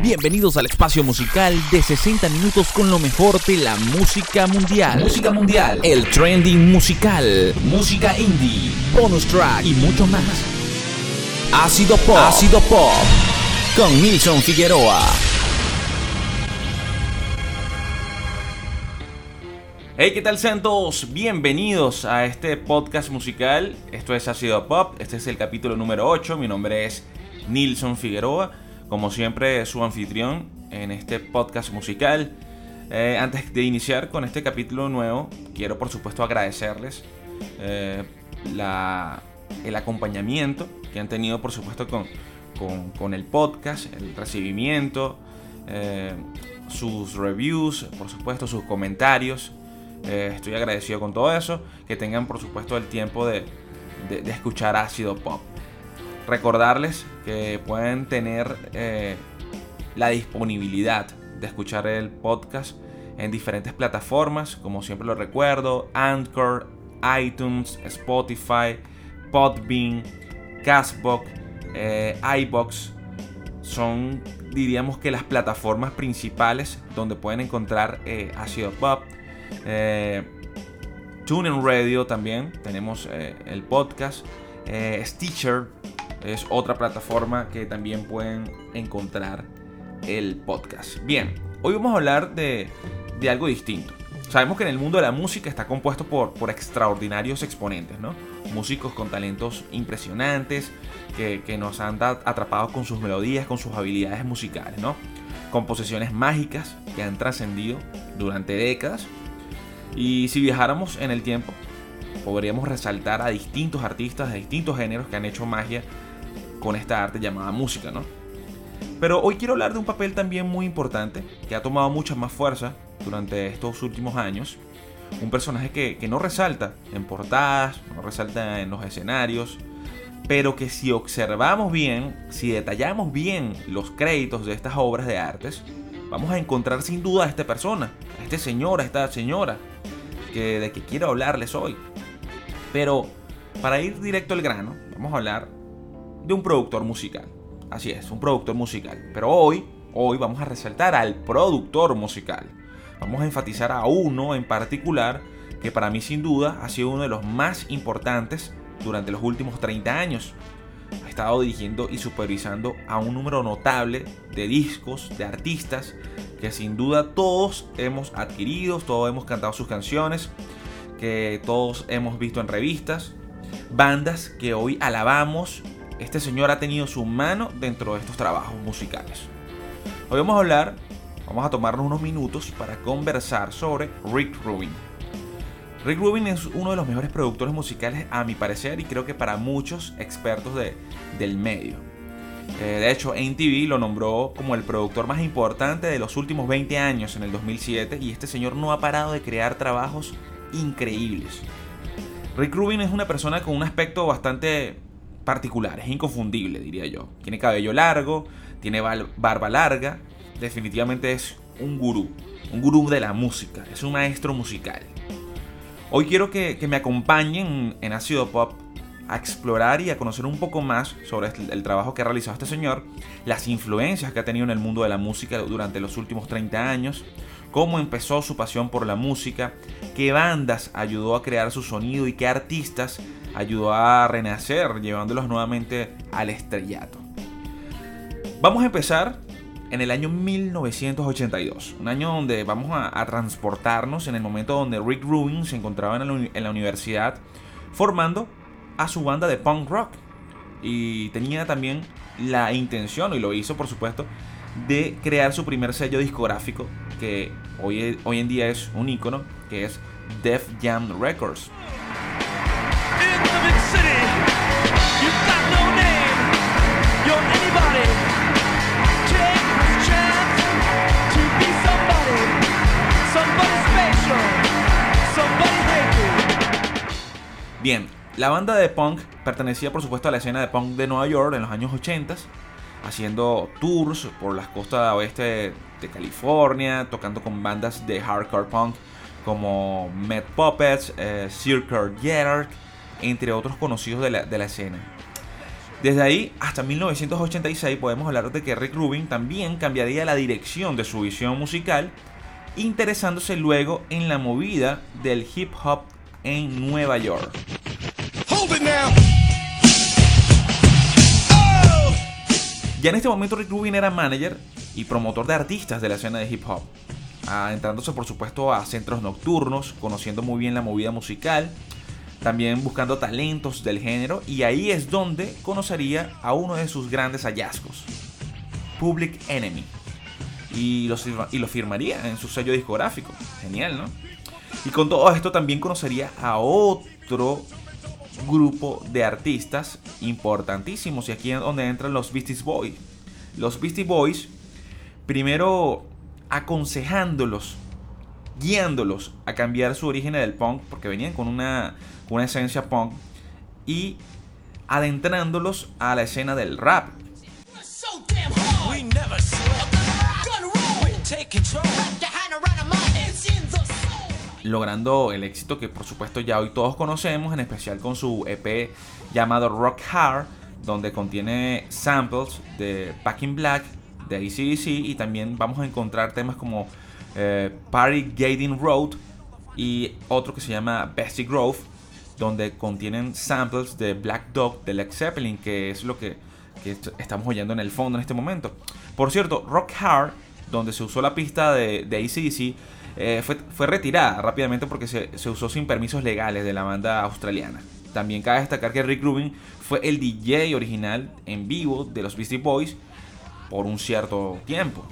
Bienvenidos al espacio musical de 60 minutos con lo mejor de la música mundial. Música mundial, El trending musical, música indie, bonus track y mucho más. Ácido Pop. Ácido Pop. con Nilson Figueroa. Hey, ¿qué tal sean todos? Bienvenidos a este podcast musical. Esto es Ácido Pop. Este es el capítulo número 8. Mi nombre es Nilson Figueroa. Como siempre, su anfitrión en este podcast musical. Eh, antes de iniciar con este capítulo nuevo, quiero por supuesto agradecerles eh, el acompañamiento que han tenido por supuesto con, con- con el podcast, el recibimiento, eh, sus reviews, por supuesto sus comentarios. Eh, estoy agradecido con todo eso. Que tengan por supuesto el tiempo de, escuchar Ácido Pop. Recordarles que pueden tener eh, la disponibilidad de escuchar el podcast en diferentes plataformas, como siempre lo recuerdo, Anchor, iTunes, Spotify, Podbean, Castbox, eh, iBox. Son, diríamos que las plataformas principales donde pueden encontrar eh, Ácido Pop. Eh, TuneIn Radio también, tenemos eh, el podcast. Eh, Stitcher es otra plataforma que también pueden encontrar el podcast. Bien, hoy vamos a hablar de, de algo distinto. Sabemos que en el mundo de la música está compuesto por, por extraordinarios exponentes, ¿no? Músicos con talentos impresionantes que, que nos han atrapado con sus melodías, con sus habilidades musicales, ¿no? Composiciones mágicas que han trascendido durante décadas. Y si viajáramos en el tiempo, podríamos resaltar a distintos artistas de distintos géneros que han hecho magia con esta arte llamada música, ¿no? Pero hoy quiero hablar de un papel también muy importante que ha tomado mucha más fuerza durante estos últimos años. Un personaje que, que no resalta en portadas, no resalta en los escenarios, pero que si observamos bien, si detallamos bien los créditos de estas obras de artes, vamos a encontrar sin duda a esta persona, a este señor, a esta señora, que, de que quiero hablarles hoy. Pero para ir directo al grano, vamos a hablar de un productor musical. Así es, un productor musical. Pero hoy, hoy vamos a resaltar al productor musical. Vamos a enfatizar a uno en particular que para mí sin duda ha sido uno de los más importantes durante los últimos 30 años. Estado dirigiendo y supervisando a un número notable de discos, de artistas, que sin duda todos hemos adquirido, todos hemos cantado sus canciones, que todos hemos visto en revistas, bandas que hoy alabamos. Este señor ha tenido su mano dentro de estos trabajos musicales. Hoy vamos a hablar, vamos a tomarnos unos minutos para conversar sobre Rick Rubin. Rick Rubin es uno de los mejores productores musicales a mi parecer y creo que para muchos expertos de- del medio. Eh, de hecho, NTV lo nombró como el productor más importante de los últimos 20 años en el 2007 y este señor no ha parado de crear trabajos increíbles. Rick Rubin es una persona con un aspecto bastante particular, es inconfundible, diría yo. Tiene cabello largo, tiene barba larga, definitivamente es un gurú, un gurú de la música, es un maestro musical. Hoy quiero que, me acompañen en Ácido Pop a explorar y a conocer un poco más sobre el, el trabajo que ha realizado este señor, las influencias que ha tenido en el mundo de la música durante los últimos 30 años, cómo empezó su pasión por la música, qué bandas ayudó a crear su sonido y qué artistas ayudó a renacer llevándolos nuevamente al estrellato. Vamos a empezar en el año 1982, un año donde vamos a, transportarnos en el momento donde Rick Rubin se encontraba en la, universidad formando a su banda de punk rock y tenía también la intención, y lo hizo por supuesto, de crear su primer sello discográfico que hoy, hoy en día es un icono, que es Def Jam Records. In the big city, you've got no name. You're anybody. Bien, la banda de punk pertenecía por supuesto a la escena de punk de Nueva York en los años 80, haciendo tours por las costas oeste de California, tocando con bandas de hardcore punk como Mad Puppets, eh, Circle Jerk, entre otros conocidos de la, de la escena. Desde ahí hasta 1986 podemos hablar de que Rick Rubin también cambiaría la dirección de su visión musical, interesándose luego en la movida del hip hop en Nueva York. Now. Ya en este momento Rick Rubin era manager y promotor de artistas de la escena de hip hop, adentrándose por supuesto a centros nocturnos, conociendo muy bien la movida musical, también buscando talentos del género y ahí es donde conocería a uno de sus grandes hallazgos, Public Enemy, y lo, y lo firmaría en su sello discográfico. Genial, ¿no? Y con todo esto también conocería a otro grupo de artistas importantísimos y aquí es donde entran los Beastie Boys. Los Beastie Boys, primero aconsejándolos, guiándolos a cambiar su origen del punk, porque venían con una, una esencia punk, y adentrándolos a la escena del rap. Logrando el éxito que por supuesto ya hoy todos conocemos, en especial con su EP llamado Rock Hard, donde contiene samples de Back in Black, de ACDC, y también vamos a encontrar temas como eh, Party Gating Road y otro que se llama Bessie Grove, donde contienen samples de Black Dog de Led Zeppelin, que es lo que, que est- estamos oyendo en el fondo en este momento. Por cierto, Rock Hard, donde se usó la pista de, de ACDC, eh, fue, fue retirada rápidamente porque se, se usó sin permisos legales de la banda australiana. También cabe destacar que Rick Rubin fue el DJ original en vivo de los Beastie Boys por un cierto tiempo.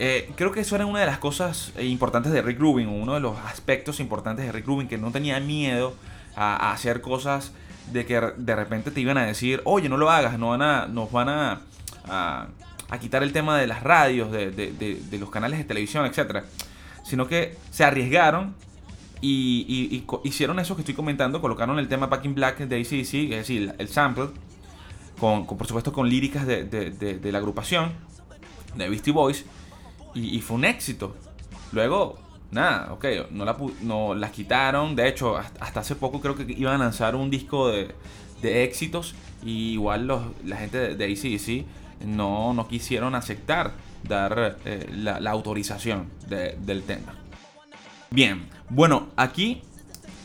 Eh, creo que eso era una de las cosas eh, importantes de Rick Rubin, uno de los aspectos importantes de Rick Rubin, que no tenía miedo a, hacer cosas de que de repente te iban a decir, oye, no lo hagas, no van a, nos van a, a, a quitar el tema de las radios, de, de- de- los canales de televisión, etc. Sino que se arriesgaron y, y- hicieron eso que estoy comentando, colocaron el tema Back in Black de ACDC, es decir, el sample, con, con, por supuesto con líricas de, la agrupación, de Beastie Boys, y, fue un éxito. Luego, nada, ok, no, la, no las quitaron. De hecho, hasta, hasta hace poco creo que iban a lanzar un disco de, de éxitos. Y igual los, la gente de, de ACDC no, no quisieron aceptar dar eh, la, autorización de- del tema. Bien, bueno, aquí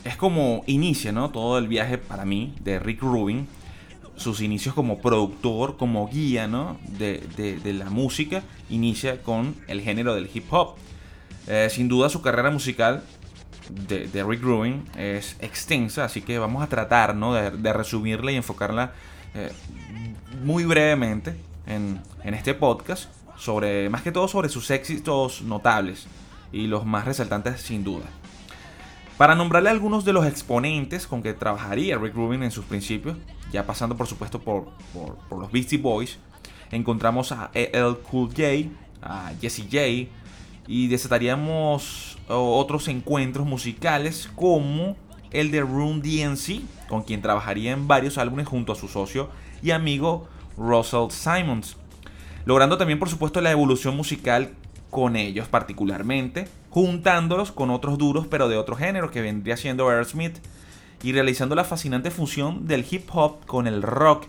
es como inicia, ¿no? Todo el viaje para mí de Rick Rubin. Sus inicios como productor, como guía, ¿no? De, de- la música, inicia con el género del hip hop. Eh, sin duda su carrera musical de, Rick Rubin es extensa, así que vamos a tratar, ¿no? De, de resumirla y enfocarla eh, muy brevemente en, este podcast, sobre, más que todo sobre sus éxitos notables y los más resaltantes sin duda. Para nombrarle algunos de los exponentes con que trabajaría Rick Rubin en sus principios, ya pasando por supuesto por, por, los Beastie Boys, encontramos a LL Cool J, a Jesse J, y desataríamos otros encuentros musicales como el de Room DNC, con quien trabajaría en varios álbumes junto a su socio y amigo Russell Simons, logrando también por supuesto la evolución musical con ellos particularmente, juntándolos con otros duros pero de otro género que vendría siendo Aerosmith y realizando la fascinante fusión del hip hop con el rock,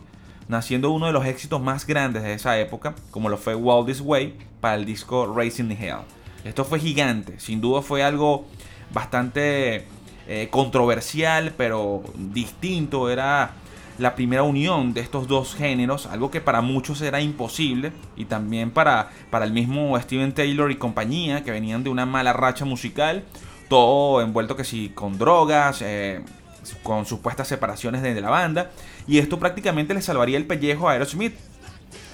naciendo uno de los éxitos más grandes de esa época, como lo fue Wild This Way para el disco Racing Hell. Esto fue gigante, sin duda fue algo bastante eh, controversial, pero distinto, era la primera unión de estos dos géneros, algo que para muchos era imposible, y también para, para el mismo Steven Taylor y compañía, que venían de una mala racha musical, todo envuelto que sí con drogas, eh, con supuestas separaciones de la banda, y esto prácticamente le salvaría el pellejo a Aerosmith.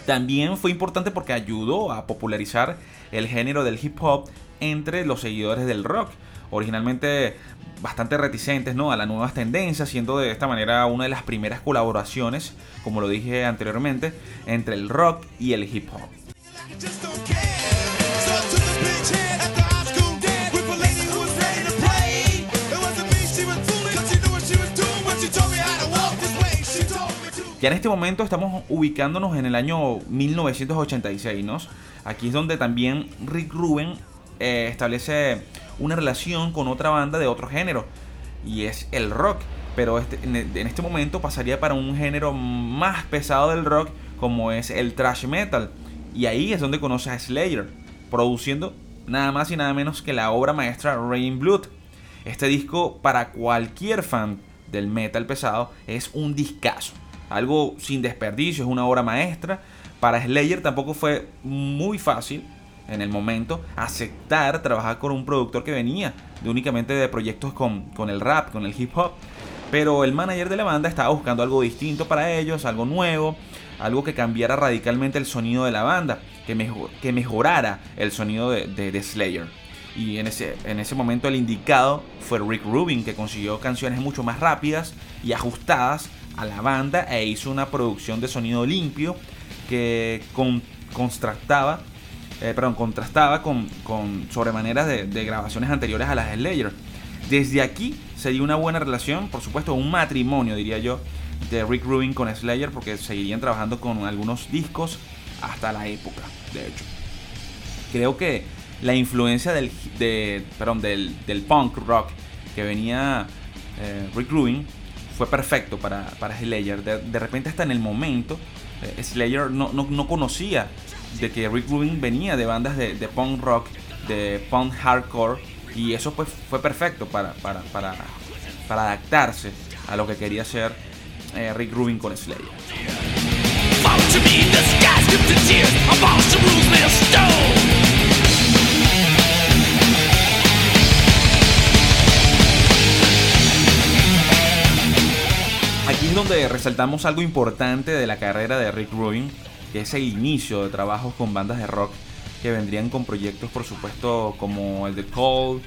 También fue importante porque ayudó a popularizar el género del hip hop entre los seguidores del rock, originalmente bastante reticentes ¿no? a las nuevas tendencias, siendo de esta manera una de las primeras colaboraciones, como lo dije anteriormente, entre el rock y el hip hop. Ya en este momento estamos ubicándonos en el año 1986, ¿no? Aquí es donde también Rick Rubin eh, establece una relación con otra banda de otro género, y es el rock. Pero este, en, en este momento pasaría para un género más pesado del rock, como es el thrash metal. Y ahí es donde conoce a Slayer, produciendo nada más y nada menos que la obra maestra Rain Blood. Este disco, para cualquier fan del metal pesado, es un discazo. Algo sin desperdicio, es una obra maestra. Para Slayer tampoco fue muy fácil en el momento aceptar trabajar con un productor que venía únicamente de proyectos con, con el rap, con el hip hop. Pero el manager de la banda estaba buscando algo distinto para ellos, algo nuevo, algo que cambiara radicalmente el sonido de la banda, que, mejor, que mejorara el sonido de, Slayer. Y en ese, en ese momento el indicado fue Rick Rubin, que consiguió canciones mucho más rápidas y ajustadas a la banda e hizo una producción de sonido limpio que con, eh, perdón, contrastaba con, con sobremaneras de, de grabaciones anteriores a las Slayer. Desde aquí se dio una buena relación, por supuesto, un matrimonio, diría yo, de Rick Rubin con Slayer, porque seguirían trabajando con algunos discos hasta la época, de hecho. Creo que la influencia del, de, perdón, del, del punk rock que venía eh, Rick Rubin fue perfecto para, para Slayer. De, de, repente, hasta en el momento, eh, Slayer no, no, no, conocía de que Rick Rubin venía de bandas de, de punk rock, de punk hardcore y eso pues fue perfecto para, para, para, para adaptarse a lo que quería hacer eh, Rick Rubin con Slayer. Aquí es donde resaltamos algo importante de la carrera de Rick Rubin, que es el inicio de trabajos con bandas de rock que vendrían con proyectos, por supuesto, como el de Cold,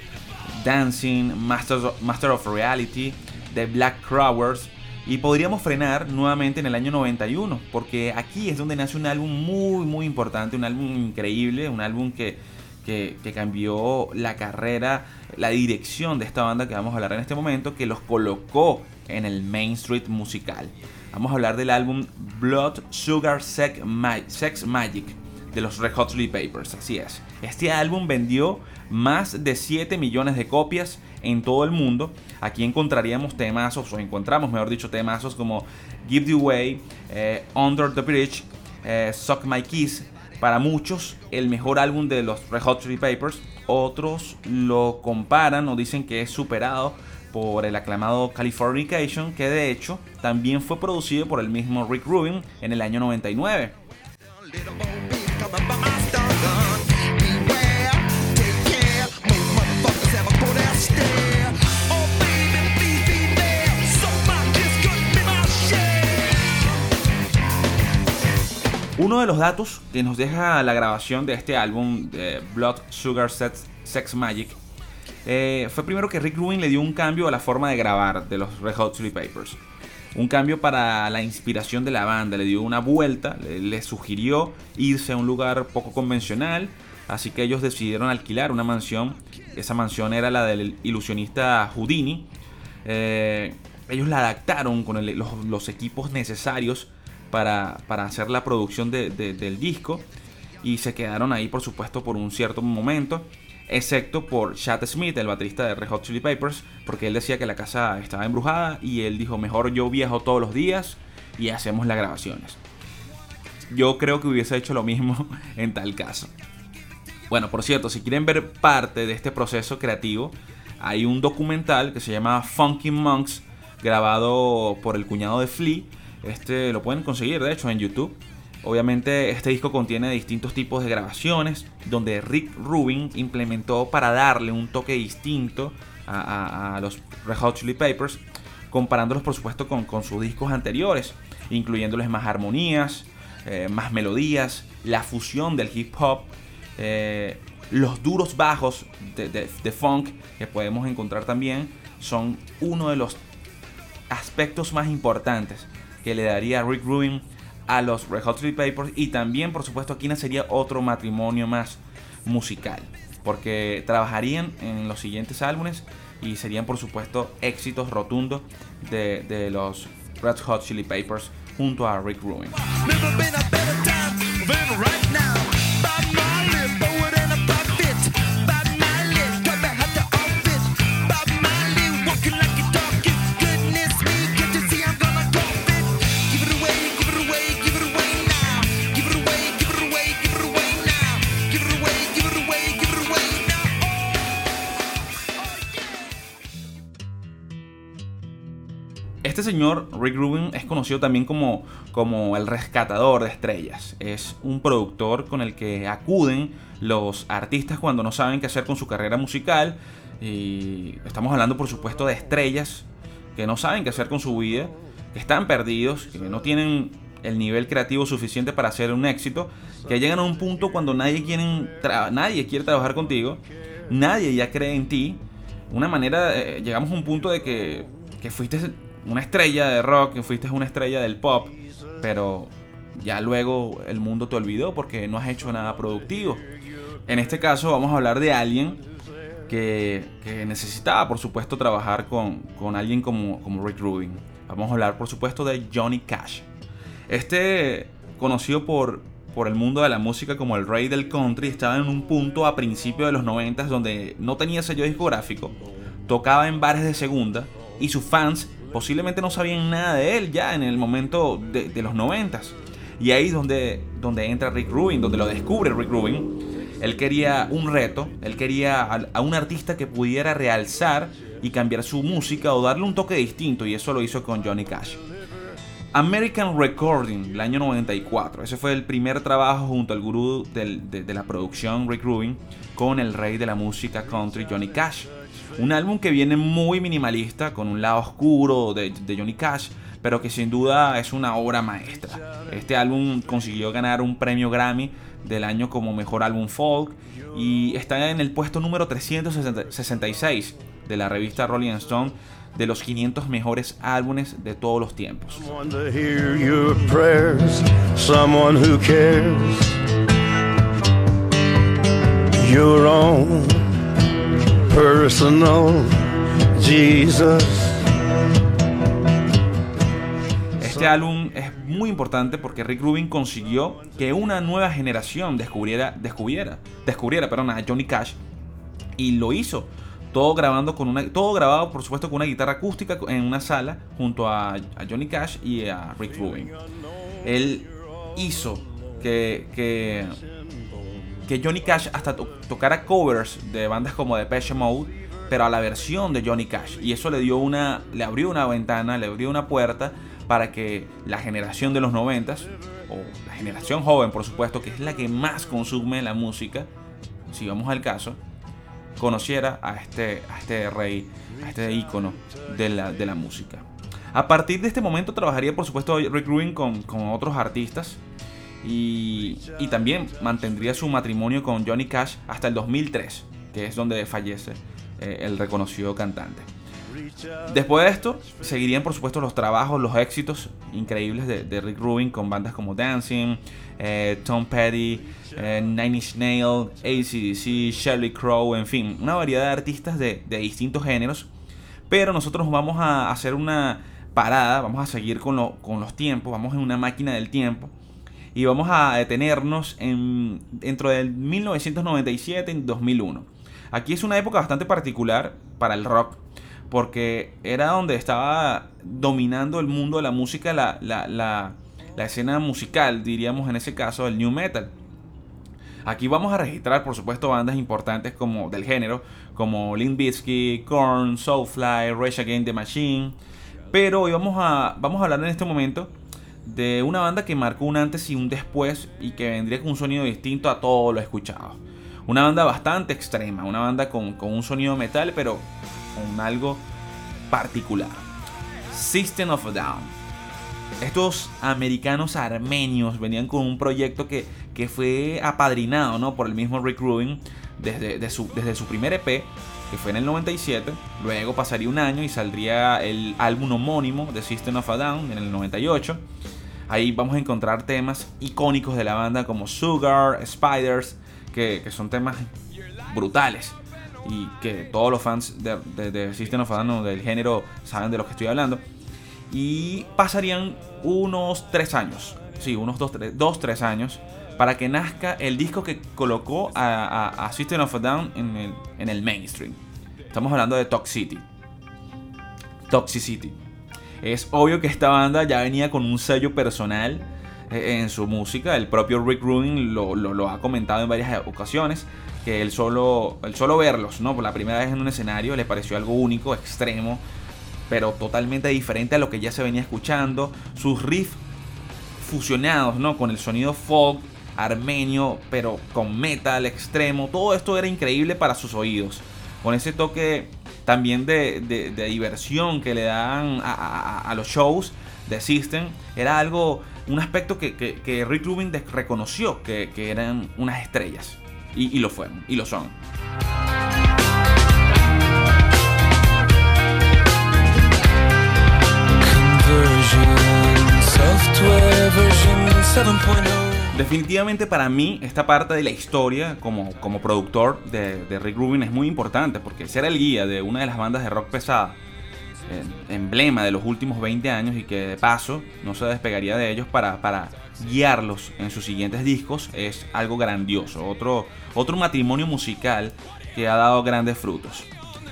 Dancing, Master of, Master of Reality, The Black Crowers. Y podríamos frenar nuevamente en el año 91, porque aquí es donde nace un álbum muy, muy importante, un álbum increíble, un álbum que, que, que, cambió la carrera, la dirección de esta banda que vamos a hablar en este momento, que los colocó en el Main Street musical. Vamos a hablar del álbum Blood Sugar Sex, Ma Sex Magic de los Red Hot Chili Papers, así es. Este álbum vendió más de 7 millones de copias en todo el mundo. Aquí encontraríamos temazos, o encontramos, mejor dicho, temazos como Give the Way, eh, Under the Bridge, eh, Suck My Kiss. Para muchos, el mejor álbum de los Red Hot Chili Papers. Otros lo comparan o dicen que es superado por el aclamado Californication, que de hecho también fue producido por el mismo Rick Rubin en el año 99. Uno de los datos que nos deja la grabación de este álbum, de Blood Sugar Sex, Magic, eh, fue primero que Rick Rubin le dio un cambio a la forma de grabar de los Red Hot Chili Papers. Un cambio para la inspiración de la banda, le dio una vuelta, le, sugirió irse a un lugar poco convencional, así que ellos decidieron alquilar una mansión. Esa mansión era la del ilusionista Houdini. Eh, ellos la adaptaron con los, equipos necesarios para, hacer la producción de, de, del disco y se quedaron ahí por supuesto por un cierto momento excepto por Chad Smith, el baterista de Red Hot Chili Papers, porque él decía que la casa estaba embrujada y él dijo, mejor yo viajo todos los días y hacemos las grabaciones. Yo creo que hubiese hecho lo mismo en tal caso. Bueno, por cierto, si quieren ver parte de este proceso creativo, hay un documental que se llama Funky Monks, grabado por el cuñado de Flea. Este lo pueden conseguir, de hecho, en YouTube. Obviamente este disco contiene distintos tipos de grabaciones donde Rick Rubin implementó para darle un toque distinto a, los Red Hot Chili Papers, comparándolos por supuesto con, sus discos anteriores, incluyéndoles más armonías, eh, más melodías, la fusión del hip hop, eh, los duros bajos de, de, de funk que podemos encontrar también son uno de los aspectos más importantes que le daría a Rick Rubin a los Red Hot Chili Papers y también por supuesto aquí nacería otro matrimonio más musical porque trabajarían en los siguientes álbumes y serían por supuesto éxitos rotundos de, de los Red Hot Chili Papers junto a Rick Rubin. Este señor, Rick Rubin, es conocido también como, como el rescatador de estrellas. Es un productor con el que acuden los artistas cuando no saben qué hacer con su carrera musical. Y estamos hablando, por supuesto, de estrellas que no saben qué hacer con su vida, que están perdidos, que no tienen el nivel creativo suficiente para hacer un éxito, que llegan a un punto cuando nadie, quiere trabajar contigo, nadie ya cree en ti. Una manera, eh, llegamos a un punto de que, que fuiste una estrella de rock, fuiste una estrella del pop, pero ya luego el mundo te olvidó porque no has hecho nada productivo. En este caso vamos a hablar de alguien que, necesitaba, por supuesto, trabajar con, con alguien como, como Rick Rubin. Vamos a hablar, por supuesto, de Johnny Cash. Este, conocido por, por el mundo de la música como el rey del country, estaba en un punto a principios de los 90 donde no tenía sello discográfico, tocaba en bares de segunda y sus fans posiblemente no sabían nada de él ya en el momento de, los 90 Y ahí es donde, donde entra Rick Rubin, donde lo descubre Rick Rubin. Él quería un reto, él quería a, un artista que pudiera realzar y cambiar su música o darle un toque distinto y eso lo hizo con Johnny Cash. American Recording, el año 94. Ese fue el primer trabajo junto al gurú de, de la producción Rick Rubin con el rey de la música country Johnny Cash. Un álbum que viene muy minimalista, con un lado oscuro de, Johnny Cash, pero que sin duda es una obra maestra. Este álbum consiguió ganar un premio Grammy del año como mejor álbum folk y está en el puesto número 366 de la revista Rolling Stone de los 500 mejores álbumes de todos los tiempos. Personal. Este álbum es muy importante porque Rick Rubin consiguió que una nueva generación descubriera, descubriera, descubriera perdón, a Johnny Cash y lo hizo. Todo grabando con una, todo grabado por supuesto con una guitarra acústica en una sala junto a, Johnny Cash y a Rick Rubin. Él hizo que, que Johnny Cash hasta to- tocara covers de bandas como Depeche Mode, pero a la versión de Johnny Cash. Y eso le dio una, le abrió una ventana, le abrió una puerta para que la generación de los noventas, o la generación joven por supuesto, que es la que más consume la música, si vamos al caso, conociera a este, a este rey, a este ícono de la, de la música. A partir de este momento trabajaría por supuesto Rick Rubin con, con otros artistas y, también mantendría su matrimonio con Johnny Cash hasta el 2003, que es donde fallece eh, el reconocido cantante. Después de esto, seguirían por supuesto los trabajos, los éxitos increíbles de, Rick Rubin con bandas como Dancing, eh, Tom Petty, eh, Nine Inch Nails, ACDC, Shirley Crow, en fin, una variedad de artistas de, de distintos géneros. Pero nosotros vamos a hacer una parada, vamos a seguir con, lo- con los tiempos, vamos en una máquina del tiempo y vamos a detenernos en, dentro del 1997 y 2001. Aquí es una época bastante particular para el rock, porque era donde estaba dominando el mundo de la música, la, la- la- la escena musical, diríamos en ese caso, el new metal. Aquí vamos a registrar, por supuesto, bandas importantes como del género, como Limp Bizkit, Korn, Soulfly, Rage Against the Machine. Pero hoy vamos a, vamos a hablar en este momento de una banda que marcó un antes y un después y que vendría con un sonido distinto a todo lo escuchado. Una banda bastante extrema, una banda con, con un sonido metal, pero con algo particular. System of a Down. Estos americanos armenios venían con un proyecto que, que fue apadrinado ¿no? por el mismo Rick Rubin desde, de su, desde su primer EP, que fue en el 97. Luego pasaría un año y saldría el álbum homónimo de System of a Down en el 98. Ahí vamos a encontrar temas icónicos de la banda como Sugar, Spiders, que, son temas brutales y que todos los fans de, System of a Down del género saben de lo que estoy hablando. Y pasarían unos 3 años, sí, unos 2, 3 años, para que nazca el disco que colocó a, a, a System of a Down en el, en el mainstream. Estamos hablando de Toxicity. Toxicity. Es obvio que esta banda ya venía con un sello personal eh, en su música. El propio Rick Rubin lo, ha comentado en varias ocasiones. Que el solo, el solo verlos, ¿no? Por la primera vez en un escenario le pareció algo único, extremo. pero totalmente diferente a lo que ya se venía escuchando. Sus riffs fusionados, ¿no? Con el sonido folk armenio, pero con metal extremo. Todo esto era increíble para sus oídos. Con ese toque también de, de- diversión que le dan a, a- a los shows de System. Era algo, un aspecto que, que- que Rick Rubin reconoció que, que eran unas estrellas. Y, y lo fueron, y lo son. Conversion, software version 7.0. Definitivamente para mí esta parte de la historia como, como productor de, de Rick Rubin es muy importante porque ser el guía de una de las bandas de rock pesada, emblema de los últimos 20 años y que de paso no se despegaría de ellos para, para guiarlos en sus siguientes discos es algo grandioso, otro, otro matrimonio musical que ha dado grandes frutos.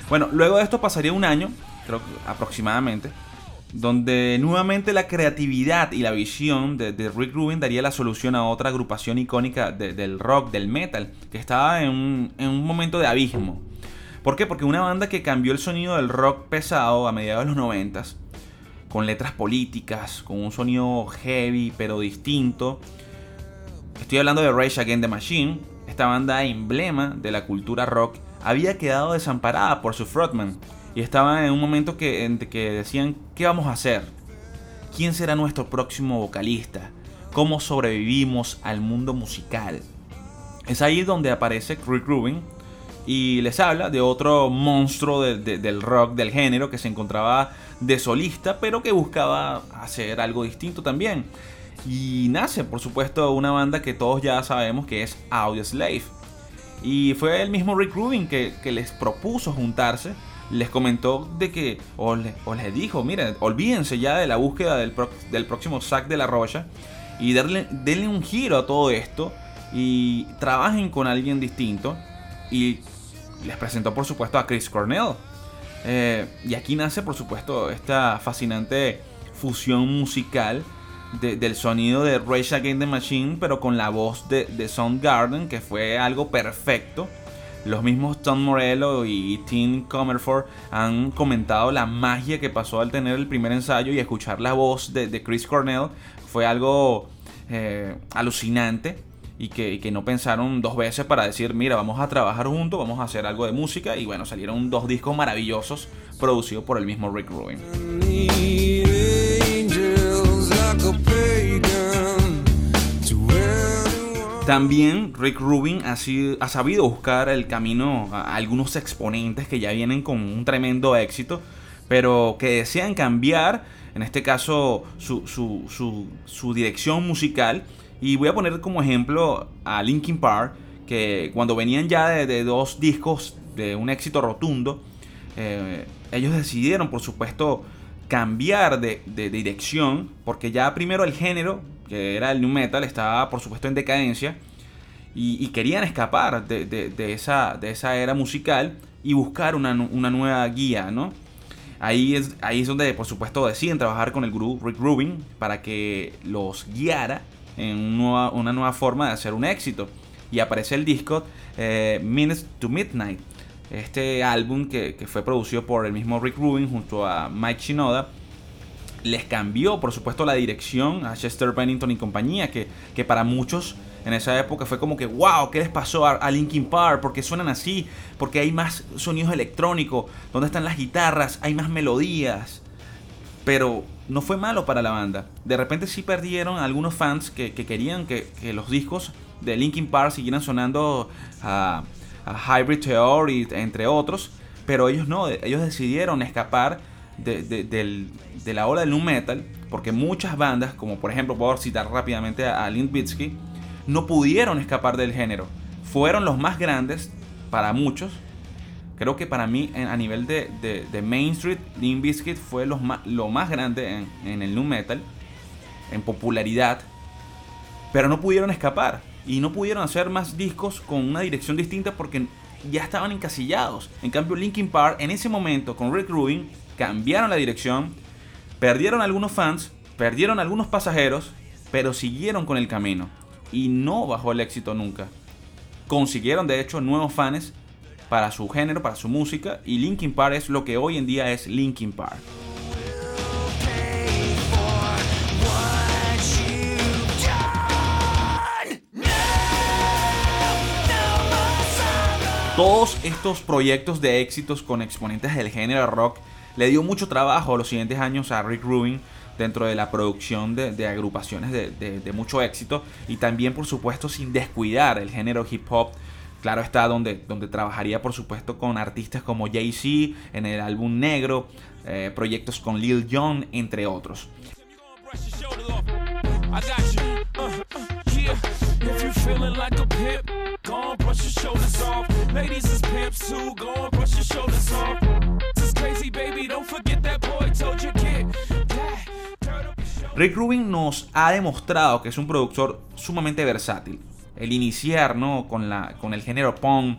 Bueno, luego de esto pasaría un año, creo que aproximadamente, donde nuevamente la creatividad y la visión de, Rick Rubin daría la solución a otra agrupación icónica de- del rock, del metal, que estaba en un, en un momento de abismo. ¿Por qué? Porque una banda que cambió el sonido del rock pesado a mediados de los 90 con letras políticas, con un sonido heavy pero distinto. Estoy hablando de Rage Against the Machine, esta banda emblema de la cultura rock había quedado desamparada por su frontman y estaba en un momento que, en que decían, ¿qué vamos a hacer? ¿Quién será nuestro próximo vocalista? ¿Cómo sobrevivimos al mundo musical? Es ahí donde aparece Rick Rubin y les habla de otro monstruo de- de- del rock, del género, que se encontraba de solista, pero que buscaba hacer algo distinto también. Y nace, por supuesto, una banda que todos ya sabemos que es Audioslave. Y fue el mismo Rick Rubin que les propuso juntarse. Les comentó de que, o, le- o les dijo, miren, olvídense ya de la búsqueda del, pro- del próximo sac de la roya y darle, denle un giro a todo esto y trabajen con alguien distinto. Y les presentó, por supuesto, a Chris Cornell. Eh, y aquí nace, por supuesto, esta fascinante fusión musical de- del sonido de Rage Against the Machine, pero con la voz de, de Soundgarden, que fue algo perfecto. Los mismos Tom Morello y Tim Comerford han comentado la magia que pasó al tener el primer ensayo y escuchar la voz de, Chris Cornell. Fue algo eh, alucinante y que, y que no pensaron dos veces para decir, mira, vamos a trabajar juntos, vamos a hacer algo de música. Y bueno, salieron dos discos maravillosos producidos por el mismo Rick Rubin. También Rick Rubin ha, sido- ha sabido buscar el camino a algunos exponentes que ya vienen con un tremendo éxito, pero que desean cambiar, en este caso, su, su- su- dirección musical. Y voy a poner como ejemplo a Linkin Park, que cuando venían ya de, de dos discos de un éxito rotundo, eh, ellos decidieron, por supuesto, cambiar de, de dirección, porque ya primero el género, que era el new metal, estaba, por supuesto, en decadencia, y, querían escapar de, esa, de esa era musical y buscar una, una nueva guía, ¿no? Ahí es, ahí es donde, por supuesto, deciden trabajar con el gurú Rick Rubin para que los guiara en un nueva- una nueva forma de hacer un éxito. Y aparece el disco eh, Minutes to Midnight, este álbum que fue producido por el mismo Rick Rubin junto a Mike Shinoda. Les cambió, por supuesto, la dirección a Chester Bennington y compañía, que, que para muchos en esa época fue como que, wow, ¿qué les pasó a, Linkin Park? ¿Por qué suenan así? Porque hay más sonidos electrónicos, ¿dónde están las guitarras? Hay más melodías. Pero no fue malo para la banda. De repente sí perdieron a algunos fans que, que querían que, que los discos de Linkin Park siguieran sonando a, a Hybrid Theory, entre otros. Pero ellos no, ellos decidieron escapar de, de- del- de la ola del nu metal. Porque muchas bandas, como por ejemplo, puedo citar rápidamente a, a Limp no pudieron escapar del género. Fueron los más grandes para muchos, Creo que para mí, en- a nivel de, de, Main Street, Limp Bizkit fue los ma- lo más grande en, en el nu metal, en popularidad, pero no pudieron escapar y no pudieron hacer más discos con una dirección distinta porque ya estaban encasillados. En cambio, Linkin Park, en ese momento, con Rick Rubin, cambiaron la dirección, perdieron algunos fans, perdieron algunos pasajeros, pero siguieron con el camino y no bajó el éxito nunca. Consiguieron de hecho nuevos fans para su género, para su música y Linkin Park es lo que hoy en día es Linkin Park. Todos estos proyectos de éxitos con exponentes del género rock le dio mucho trabajo los siguientes años a Rick Rubin dentro de la producción de, agrupaciones de mucho éxito y también por supuesto sin descuidar el género hip hop. Claro está donde, donde trabajaría por supuesto con artistas como Jay-Z en el álbum Negro, eh, proyectos con Lil Jon, entre otros. Rick Rubin nos ha demostrado que es un productor sumamente versátil. El iniciar ¿no? con, la, con el género punk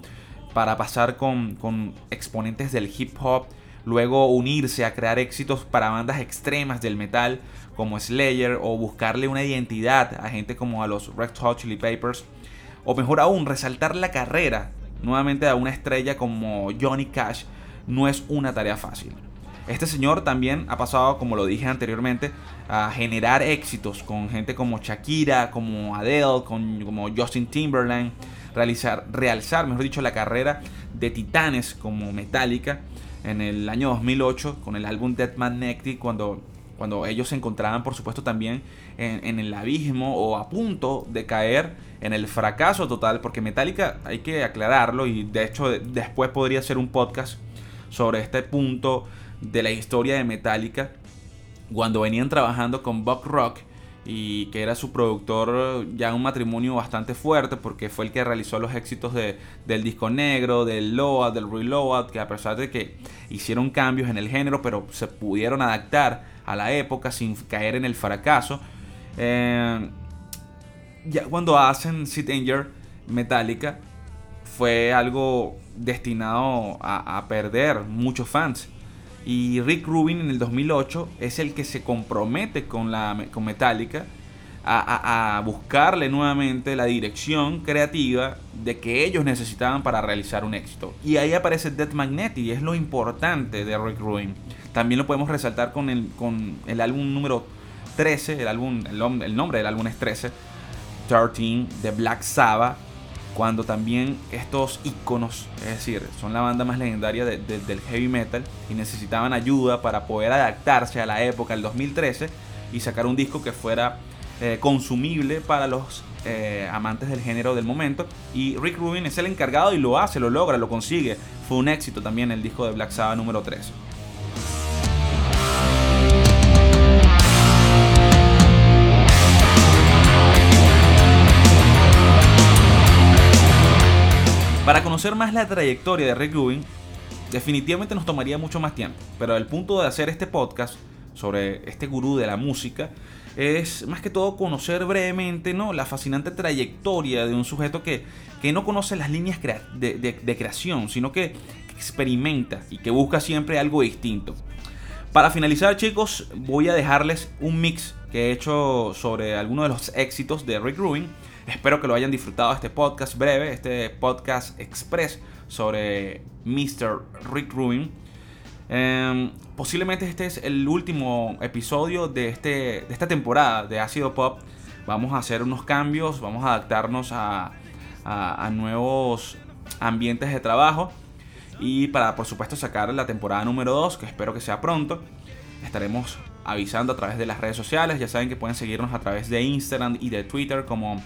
para pasar con, con exponentes del hip hop, luego unirse a crear éxitos para bandas extremas del metal como Slayer o buscarle una identidad a gente como a los Red Hot Chili Peppers o mejor aún resaltar la carrera nuevamente a una estrella como Johnny Cash no es una tarea fácil. Este señor también ha pasado, como lo dije anteriormente, a generar éxitos con gente como Shakira, como Adele, con, como Justin Timberlake, realizar, realzar, mejor dicho, la carrera de titanes como Metallica en el año 2008 con el álbum Dead Magnetic cuando, cuando ellos se encontraban, por supuesto, también en, en el abismo o a punto de caer en el fracaso total, porque Metallica hay que aclararlo y de hecho de- después podría ser un podcast sobre este punto de la historia de Metallica cuando venían trabajando con Bob Rock y que era su productor ya un matrimonio bastante fuerte porque fue el que realizó los éxitos de, del disco negro, del Load, del Reload, que a pesar de que hicieron cambios en el género, pero se pudieron adaptar a la época sin caer en el fracaso. Eh, ya cuando hacen Danger Metallica fue algo destinado a, perder muchos fans. Y Rick Rubin en el 2008 es el que se compromete con, la, con Metallica a, buscarle nuevamente la dirección creativa de que ellos necesitaban para realizar un éxito. Y ahí aparece Death Magnetic es lo importante de Rick Rubin. También lo podemos resaltar con el, con el álbum número 13, el, álbum, el nombre del álbum es 13, 13 de Black Sabbath, cuando también estos iconos, es decir, son la banda más legendaria de- de- del heavy metal y necesitaban ayuda para poder adaptarse a la época del 2013 y sacar un disco que fuera eh, consumible para los eh, amantes del género del momento. Y Rick Rubin es el encargado y lo hace, lo logra, lo consigue. Fue un éxito también el disco de Black Sabbath número 13. Para conocer más la trayectoria de Rick Rubin, definitivamente nos tomaría mucho más tiempo. Pero el punto de hacer este podcast sobre este gurú de la música es más que todo conocer brevemente ¿no? la fascinante trayectoria de un sujeto que, que no conoce las líneas de- de creación, sino que experimenta y que busca siempre algo distinto. Para finalizar, chicos, voy a dejarles un mix que he hecho sobre algunos de los éxitos de Rick Rubin. Espero que lo hayan disfrutado este podcast breve, este podcast express sobre Mr. Rick Rubin. Em, posiblemente este es el último episodio de, este, de esta temporada de Ácido Pop. Vamos a hacer unos cambios, vamos a adaptarnos a, a- a nuevos ambientes de trabajo. Y para, por supuesto, sacar la temporada número 2, que espero que sea pronto, estaremos avisando a través de las redes sociales. Ya saben que pueden seguirnos a través de Instagram y de Twitter como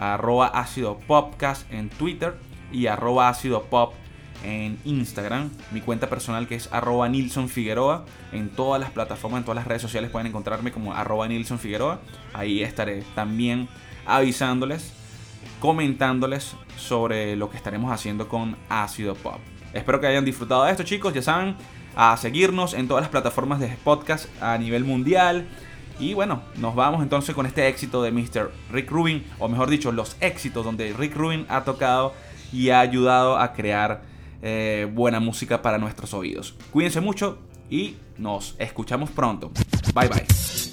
arroba ácido popcast en Twitter y arroba ácido pop en Instagram. Mi cuenta personal que es arroba Nilson Figueroa. En todas las plataformas, en todas las redes sociales pueden encontrarme como arroba Nilson Figueroa. Ahí estaré también avisándoles, comentándoles sobre lo que estaremos haciendo con Ácido Pop. Espero que hayan disfrutado de esto chicos, ya saben, a seguirnos en todas las plataformas de podcast a nivel mundial. Y bueno, nos vamos entonces con este éxito de Mr. Rick Rubin, o mejor dicho, los éxitos donde Rick Rubin ha tocado y ha ayudado a crear eh, buena música para nuestros oídos. Cuídense mucho y nos escuchamos pronto. Bye bye.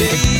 big